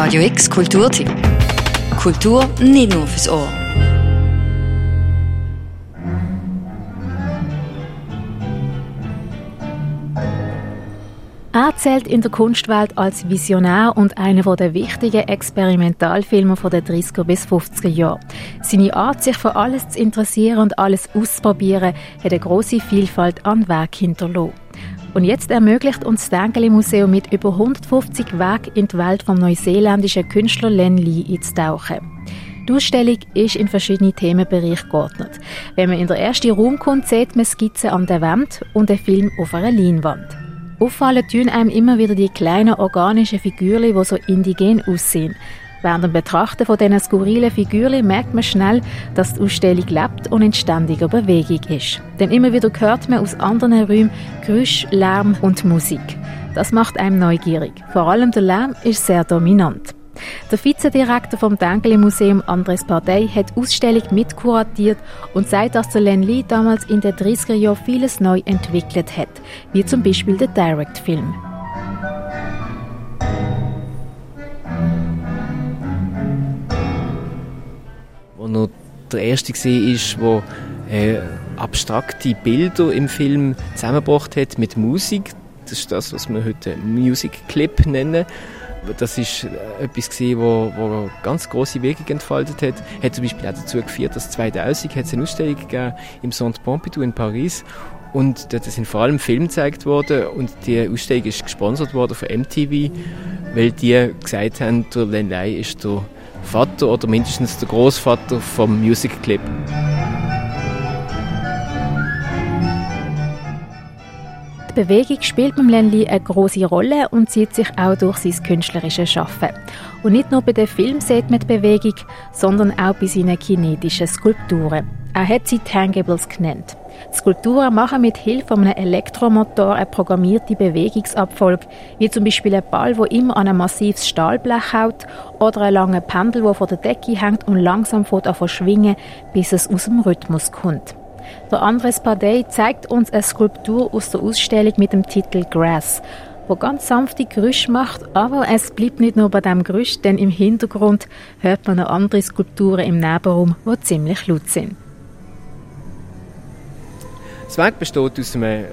Radio X Kulturtipp. Kultur nicht nur fürs Ohr. Er zählt in der Kunstwelt als Visionär und einer der wichtigen Experimentalfilme der 30er bis 50er Jahre. Seine Art, sich für alles zu interessieren und alles auszuprobieren, hat eine große Vielfalt an Werk hinterlassen. Und jetzt ermöglicht uns das Dengeli Museum mit über 150 Werken in die Welt vom neuseeländischen Künstler Len Lee einzutauchen. Die Ausstellung ist in verschiedene Themenbereiche geordnet. Wenn man in den ersten Raum kommt, sieht man Skizzen an der Wand und einen Film auf einer Leinwand. Auffallen tun einem immer wieder die kleinen organischen Figürchen, die so indigen aussehen. Während dem Betrachten von diesen skurrilen Figürchen merkt man schnell, dass die Ausstellung lebt und in ständiger Bewegung ist. Denn immer wieder hört man aus anderen Räumen Geräusch, Lärm und Musik. Das macht einem neugierig. Vor allem der Lärm ist sehr dominant. Der Vizedirektor vom Dengeli Museum, Andres Partei, hat die Ausstellung mitkuratiert und sagt, dass der Len Lee damals in den 30er Jahren vieles neu entwickelt hat, wie zum Beispiel der Direct-Film. Der erste war, der äh, abstrakte Bilder im Film zusammengebracht hat mit Musik. Das ist das, was wir heute Music Clip nennen das ist äh, etwas gewesen, wo, wo ganz große Wirkung entfaltet hat. Hat zum Beispiel auch dazu geführt, dass 2000 hat es eine Ausstellung gegeben im Centre Pompidou in Paris und dort sind vor allem Filme gezeigt worden und die Ausstellung ist gesponsert worden von MTV, weil die gesagt haben, der Len Lai ist der Vater oder mindestens der Großvater vom Music Clip. Bewegung spielt beim Lenli eine große Rolle und zieht sich auch durch sein künstlerisches Schaffen. Und nicht nur bei den Filmen sieht man die Bewegung, sondern auch bei seinen kinetischen Skulpturen. Er hat sie Tangibles genannt. Skulpturen machen mit Hilfe einem Elektromotor eine programmierte Bewegungsabfolge, wie zum Beispiel ein Ball, der immer an ein massives Stahlblech haut, oder ein langer Pendel, der vor der Decke hängt und langsam von schwingen, bis es aus dem Rhythmus kommt. Der Andres Padey zeigt uns eine Skulptur aus der Ausstellung mit dem Titel Grass, wo ganz sanfte Geräusche macht, aber es bleibt nicht nur bei dem Geräusch, denn im Hintergrund hört man noch andere Skulpturen im Nebenraum, die ziemlich laut sind. Das Werk besteht aus einem, äh,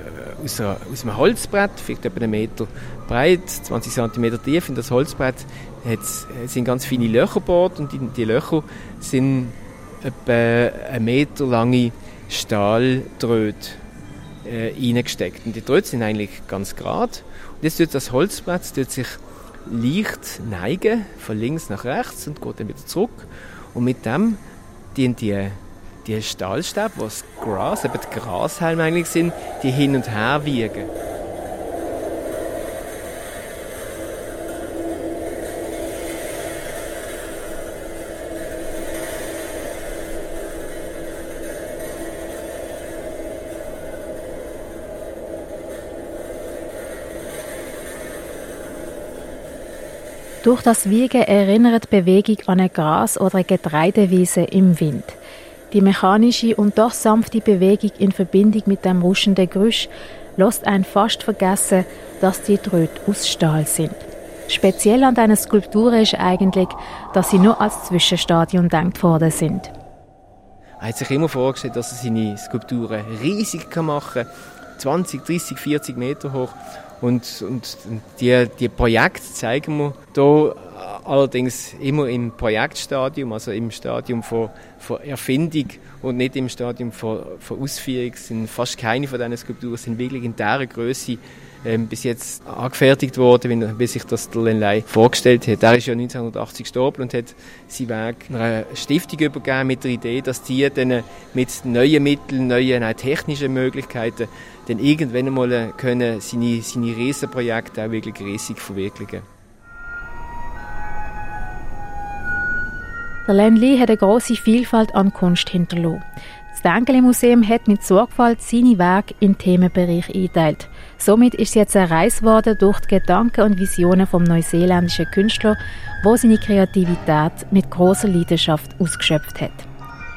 aus, einer, aus einem Holzbrett, vielleicht etwa einen Meter breit, 20 cm tief. In das Holzbrett sind ganz viele Löcher gebohrt und in die Löcher sind etwa einen Meter lange Stahldröte äh, reingesteckt. Und die Drähte sind eigentlich ganz gerade. Und jetzt tut das Holzbrett tut sich leicht neigen, von links nach rechts und geht dann wieder zurück. Und mit dem dienen die, die Stahlstäbe, was Gras, eben die Grashalme eigentlich sind, die hin und her wiegen. Durch das Wiegen erinnert die Bewegung an eine Gras- oder Getreidewiese im Wind. Die mechanische und doch sanfte Bewegung in Verbindung mit dem ruschenden Geräusch lässt einen fast vergessen, dass die Dröte aus Stahl sind. Speziell an diesen Skulpturen ist eigentlich, dass sie nur als Zwischenstadium gedacht worden sind. Er hat sich immer vorgestellt, dass er seine Skulpturen riesig machen kann, 20, 30, 40 Meter hoch. Und, und die, die Projekte zeigen wir hier allerdings immer im Projektstadium, also im Stadium von, von Erfindung und nicht im Stadium von, von Ausführung. Sind fast keine von diesen Skulpturen sind wirklich in dieser Größe ähm, bis jetzt angefertigt worden, wie sich das der Lenlei vorgestellt hat. Er ist ja 1980 gestorben und hat sein Werk einer Stiftung übergeben mit der Idee, dass die dann mit neuen Mitteln, neuen technischen Möglichkeiten dann irgendwann einmal können seine, seine Riesenprojekte auch wirklich riesig verwirklichen Der Len Lee hat eine große Vielfalt an Kunst hinterlassen. Das Dengeli Museum hat mit Sorgfalt seine Werke in Themenbereich eingeteilt. Somit ist es jetzt eine Reise worden durch die Gedanken und Visionen vom neuseeländischen Künstler, wo seine Kreativität mit großer Leidenschaft ausgeschöpft hat.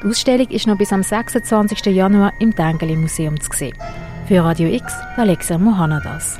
Die Ausstellung ist noch bis am 26. Januar im Dengeli Museum zu sehen. Für Radio X, Alexia Mohanadas.